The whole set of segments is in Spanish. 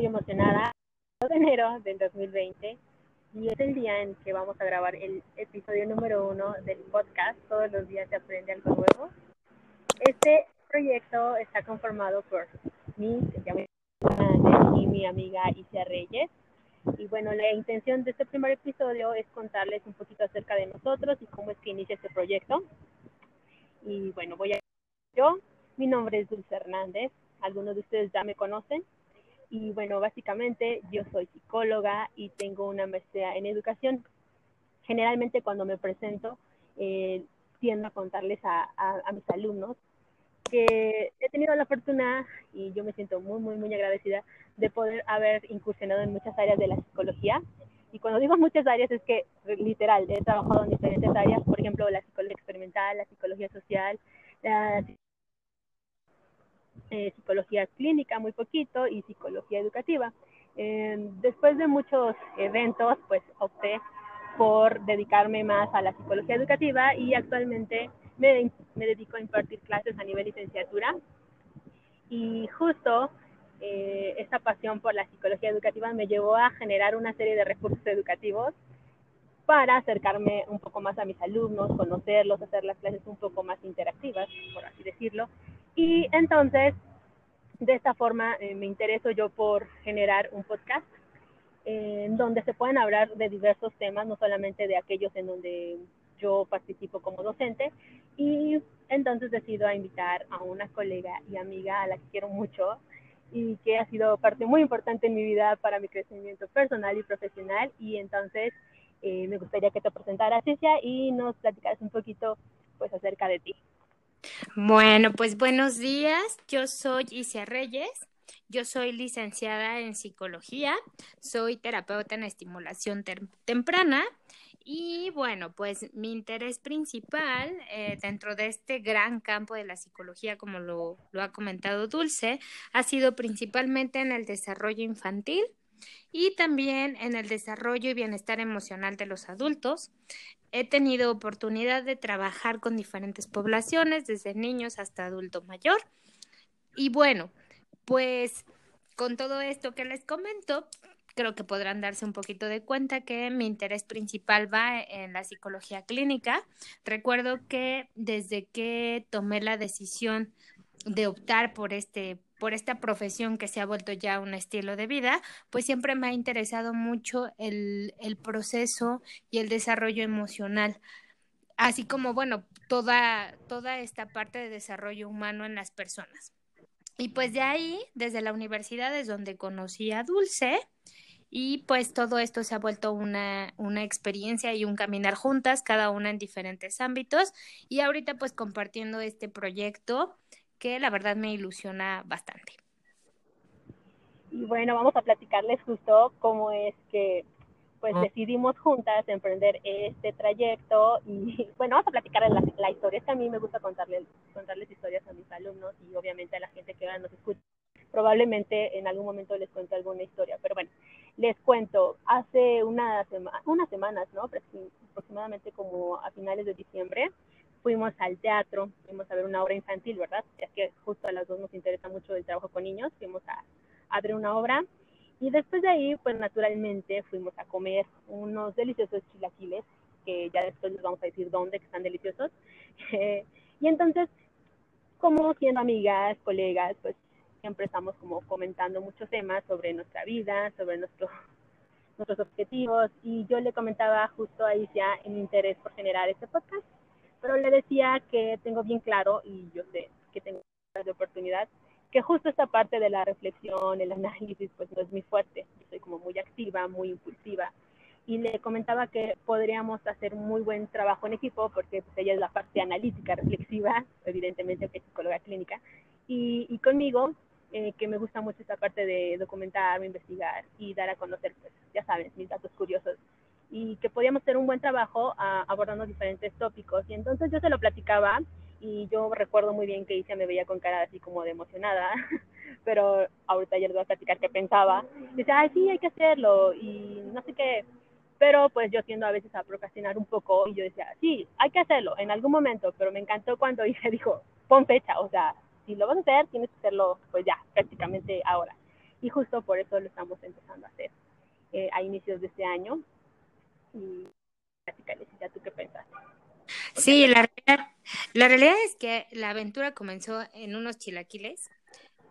muy emocionada. de enero del 2020 y es el día en que vamos a grabar el episodio número uno del podcast. Todos los días se aprende algo nuevo. Este proyecto está conformado por mí, y mi amiga Isia Reyes. Y bueno, la intención de este primer episodio es contarles un poquito acerca de nosotros y cómo es que inicia este proyecto. Y bueno, voy a... Yo, mi nombre es Dulce Hernández, algunos de ustedes ya me conocen. Y bueno, básicamente yo soy psicóloga y tengo una maestría en educación. Generalmente cuando me presento, eh, tiendo a contarles a, mis alumnos que he tenido la fortuna y yo me siento muy, muy, muy agradecida de poder haber incursionado en muchas áreas de la psicología. Y cuando digo muchas áreas es que literal, he trabajado en diferentes áreas, por ejemplo, la psicología experimental, la psicología social, la eh, psicología clínica muy poquito y psicología educativa. Eh, después de muchos eventos, pues opté por dedicarme más a la psicología educativa y actualmente me, me dedico a impartir clases a nivel licenciatura. Y justo eh, esta pasión por la psicología educativa me llevó a generar una serie de recursos educativos para acercarme un poco más a mis alumnos, conocerlos, hacer las clases un poco más interactivas, por así decirlo, y entonces, de esta forma, eh, me intereso yo por generar un podcast eh, en donde se pueden hablar de diversos temas, no solamente de aquellos en donde yo participo como docente. Y entonces decido invitar a una colega y amiga a la que quiero mucho y que ha sido parte muy importante en mi vida para mi crecimiento personal y profesional. Y entonces eh, me gustaría que te presentaras, Cicia, y nos platicaras un poquito pues acerca de ti. Bueno, pues buenos días. Yo soy Isia Reyes. Yo soy licenciada en psicología, soy terapeuta en estimulación temprana y bueno, pues mi interés principal eh, dentro de este gran campo de la psicología, como lo, lo ha comentado Dulce, ha sido principalmente en el desarrollo infantil y también en el desarrollo y bienestar emocional de los adultos. He tenido oportunidad de trabajar con diferentes poblaciones, desde niños hasta adulto mayor. Y bueno, pues con todo esto que les comento, creo que podrán darse un poquito de cuenta que mi interés principal va en la psicología clínica. Recuerdo que desde que tomé la decisión de optar por este por esta profesión que se ha vuelto ya un estilo de vida, pues siempre me ha interesado mucho el, el proceso y el desarrollo emocional, así como, bueno, toda, toda esta parte de desarrollo humano en las personas. Y pues de ahí, desde la universidad es donde conocí a Dulce y pues todo esto se ha vuelto una, una experiencia y un caminar juntas, cada una en diferentes ámbitos y ahorita pues compartiendo este proyecto que la verdad me ilusiona bastante. Y bueno, vamos a platicarles justo cómo es que pues decidimos juntas emprender este trayecto y bueno, vamos a platicar la, la historia. Es que a mí me gusta contarles, contarles historias a mis alumnos y obviamente a la gente que nos escucha. Probablemente en algún momento les cuente alguna historia, pero bueno, les cuento, hace una unas semanas, ¿no? Aproximadamente como a finales de diciembre, fuimos al teatro, fuimos a ver una obra infantil, ¿verdad? Ya que justo a las dos nos interesa mucho el trabajo con niños, fuimos a, a ver una obra y después de ahí, pues naturalmente fuimos a comer unos deliciosos chilaquiles, que ya después les vamos a decir dónde, que están deliciosos. y entonces, como siendo amigas, colegas, pues siempre estamos como comentando muchos temas sobre nuestra vida, sobre nuestro, nuestros objetivos. Y yo le comentaba justo a Isia en interés por generar este podcast pero le decía que tengo bien claro, y yo sé que tengo de oportunidad, que justo esta parte de la reflexión, el análisis, pues no es muy fuerte. Yo soy como muy activa, muy impulsiva. Y le comentaba que podríamos hacer muy buen trabajo en equipo porque pues, ella es la parte analítica, reflexiva, evidentemente que es psicóloga clínica. Y, y conmigo, eh, que me gusta mucho esta parte de documentar, investigar y dar a conocer, pues, ya saben, mis datos curiosos y que podíamos hacer un buen trabajo abordando diferentes tópicos. Y entonces yo se lo platicaba y yo recuerdo muy bien que Isia me veía con cara así como de emocionada, pero ahorita ya les voy a platicar qué pensaba. Dice, ay, sí, hay que hacerlo y no sé qué. Pero pues yo tiendo a veces a procrastinar un poco y yo decía, sí, hay que hacerlo en algún momento, pero me encantó cuando Isia dijo, pon fecha, o sea, si lo vas a hacer, tienes que hacerlo pues ya, prácticamente ahora. y justo por eso lo estamos empezando a hacer eh, a inicios de este año. Y ¿tú qué pensaste? Sí, la realidad, la realidad es que la aventura comenzó en unos chilaquiles,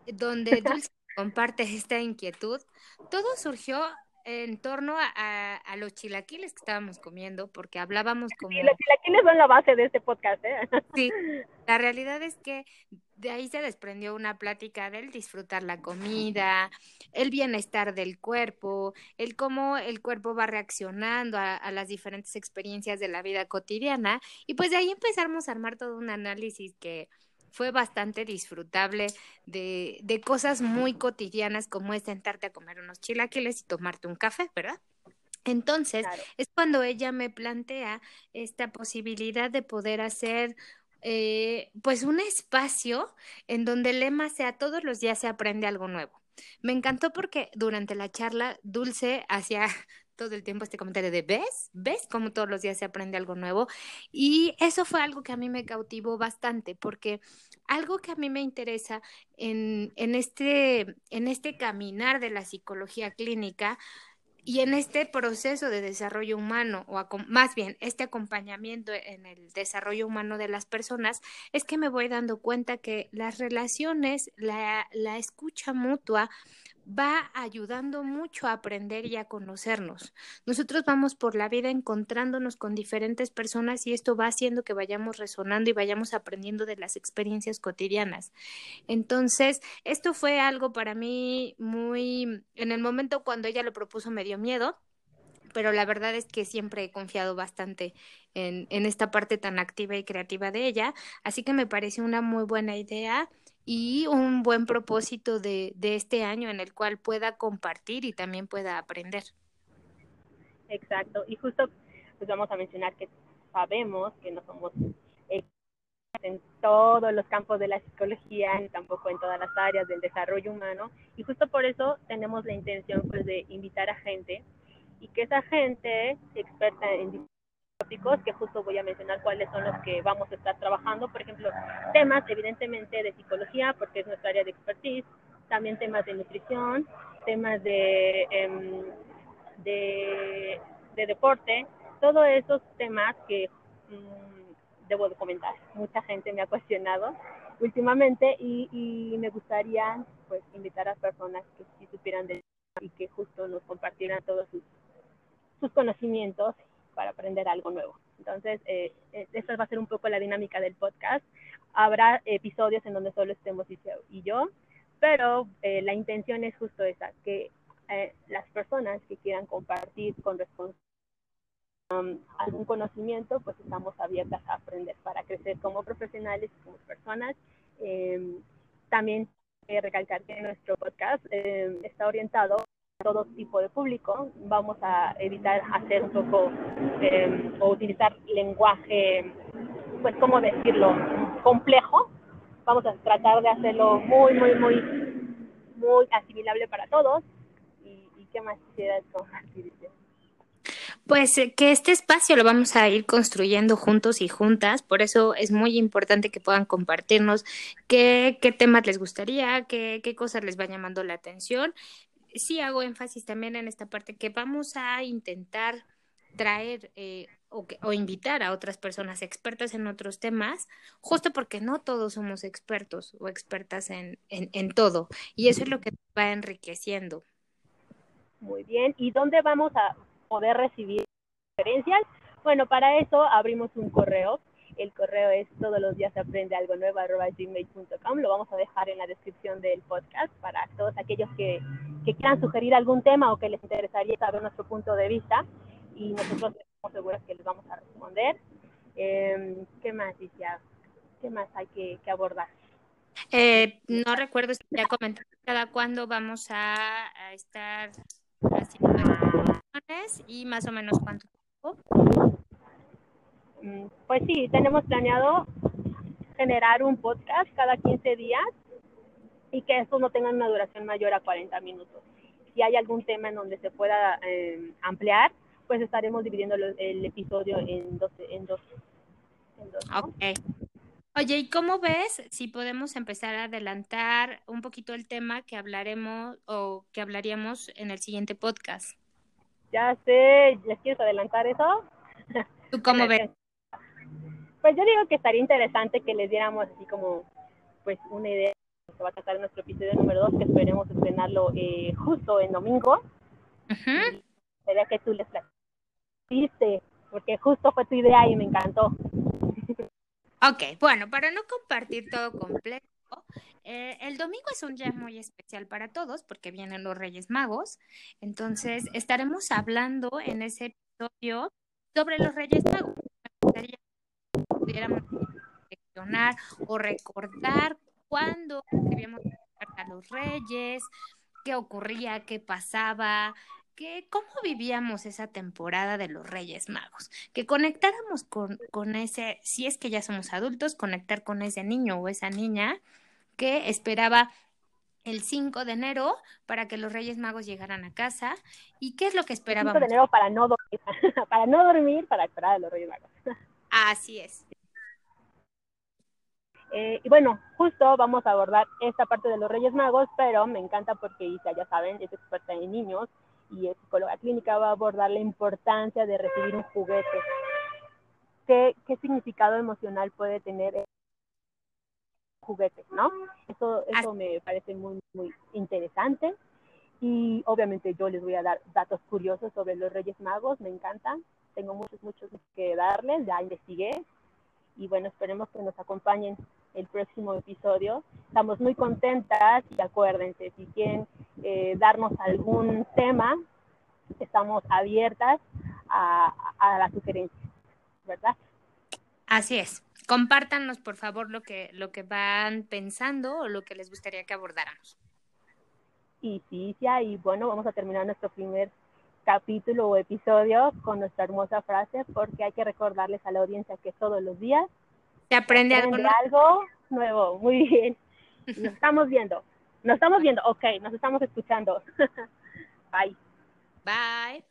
donde Dulce comparte esta inquietud. Todo surgió en torno a, a, los chilaquiles que estábamos comiendo, porque hablábamos como... Sí, los chilaquiles son la base de este podcast, ¿eh? Sí, la realidad es que de ahí se desprendió una plática del disfrutar la comida, el bienestar del cuerpo, el cómo el cuerpo va reaccionando a, a, las diferentes experiencias de la vida cotidiana, y pues de ahí empezamos a armar todo un análisis que fue bastante disfrutable de, de cosas muy cotidianas como es sentarte a comer unos chilaquiles y tomarte un café, ¿verdad? Entonces, claro. es cuando ella me plantea esta posibilidad de poder hacer eh, pues un espacio en donde el lema sea todos los días se aprende algo nuevo. Me encantó porque durante la charla Dulce hacía todo el tiempo este comentario de ¿ves? ¿ves? Como todos los días se aprende algo nuevo. Y eso fue algo que a mí me cautivó bastante, porque algo que a mí me interesa en, en, este, en este caminar de la psicología clínica y en este proceso de desarrollo humano, o más bien este acompañamiento en el desarrollo humano de las personas, es que me voy dando cuenta que las relaciones, la, la escucha mutua, va ayudando mucho a aprender y a conocernos. Nosotros vamos por la vida encontrándonos con diferentes personas y esto va haciendo que vayamos resonando y vayamos aprendiendo de las experiencias cotidianas. Entonces, esto fue algo para mí muy, en el momento cuando ella lo propuso me dio miedo, pero la verdad es que siempre he confiado bastante en, en esta parte tan activa y creativa de ella, así que me pareció una muy buena idea y un buen propósito de, de este año en el cual pueda compartir y también pueda aprender. Exacto, y justo pues vamos a mencionar que sabemos que no somos en todos los campos de la psicología ni tampoco en todas las áreas del desarrollo humano y justo por eso tenemos la intención pues de invitar a gente y que esa gente experta en que justo voy a mencionar cuáles son los que vamos a estar trabajando. Por ejemplo, temas evidentemente de psicología, porque es nuestra área de expertise, también temas de nutrición, temas de, eh, de, de, deporte, todos esos temas que mmm, debo de comentar. Mucha gente me ha cuestionado últimamente y, y me gustaría pues invitar a personas que sí supieran de y que justo nos compartieran todos sus, sus conocimientos para aprender algo nuevo. Entonces, eh, eh, esta va a ser un poco la dinámica del podcast. Habrá episodios en donde solo estemos y yo, pero eh, la intención es justo esa, que eh, las personas que quieran compartir con um, algún conocimiento, pues estamos abiertas a aprender para crecer como profesionales, como personas. Eh, también recalcar que nuestro podcast está orientado todo tipo de público. Vamos a evitar hacer un poco eh, o utilizar lenguaje, pues, ¿cómo decirlo?, complejo. Vamos a tratar de hacerlo muy, muy, muy, muy asimilable para todos. ¿Y, qué más quisieras compartir? Pues eh, que este espacio lo vamos a ir construyendo juntos y juntas, por eso es muy importante que puedan compartirnos qué, qué temas les gustaría, qué, qué cosas les va llamando la atención sí hago énfasis también en esta parte que vamos a intentar traer eh, o, o, invitar a otras personas expertas en otros temas, justo porque no todos somos expertos o expertas en, en, en todo. Y eso es lo que va enriqueciendo. Muy bien. ¿Y dónde vamos a poder recibir referencias? Bueno, para eso abrimos un correo el correo es todos los días aprende algo nuevo gmail.com. Lo vamos a dejar en la descripción del podcast para todos aquellos que, que quieran sugerir algún tema o que les interesaría saber nuestro punto de vista. Y nosotros estamos seguros que les vamos a responder. Eh, ¿Qué más? ¿Qué más hay que, que abordar? Eh, no recuerdo si ya comenté cada cuándo vamos a, a estar haciendo y más o menos cuánto tiempo. Mm, pues sí, tenemos planeado generar un podcast cada 15 días y que estos no tengan una duración mayor a 40 minutos. Si hay algún tema en donde se pueda eh, ampliar, pues estaremos dividiendo el, el episodio en dos. En dos, en dos ¿no? Ok. Oye, ¿y cómo ves si podemos empezar a adelantar un poquito el tema que hablaremos o que hablaríamos en el siguiente podcast? Ya sé, ¿les quieres adelantar eso? ¿Tú cómo ves? Pues yo digo que estaría interesante que les diéramos así como pues una idea que va a tratar nuestro episodio número 2, que esperemos estrenarlo eh, justo en domingo. Sería que tú les platiciste, porque justo fue tu idea y me encantó. Ok, bueno, para no compartir todo completo, eh, el domingo es un día muy especial para todos porque vienen los Reyes Magos. Entonces, estaremos hablando en ese episodio sobre los Reyes Magos. Pudiéramos reflexionar o recordar cuándo escribíamos a los Reyes, qué ocurría, qué pasaba, cómo vivíamos esa temporada de los Reyes Magos, que conectáramos con, con ese, si es que ya somos adultos, conectar con ese niño o esa niña que esperaba el 5 de enero para que los Reyes Magos llegaran a casa. ¿Y qué es lo que esperábamos? El 5 de enero para no dormir, para no dormir, para esperar a los Reyes Magos. Así es. Eh, y bueno, justo vamos a abordar esta parte de los Reyes Magos, pero me encanta porque Isa, ya saben, es experta en niños y es psicóloga clínica, va a abordar la importancia de recibir un juguete. ¿Qué, qué significado emocional puede tener un juguete, no? Eso, eso me parece muy, muy interesante. Y obviamente yo les voy a dar datos curiosos sobre los Reyes Magos, me encantan. Tengo muchos, muchos que darles, ya investigué. Y bueno, esperemos que nos acompañen el próximo episodio. Estamos muy contentas y acuérdense, si quieren eh, darnos algún tema, estamos abiertas a, a las sugerencias, ¿verdad? Así es. Compártanos, por favor, lo que, lo que van pensando o lo que les gustaría que abordáramos. Y sí, ya, y bueno, vamos a terminar nuestro primer capítulo o episodio con nuestra hermosa frase, porque hay que recordarles a la audiencia que todos los días se aprende, algo, algo nuevo. Muy bien. Nos estamos viendo. Nos estamos viendo. Ok, nos estamos escuchando. Bye. Bye.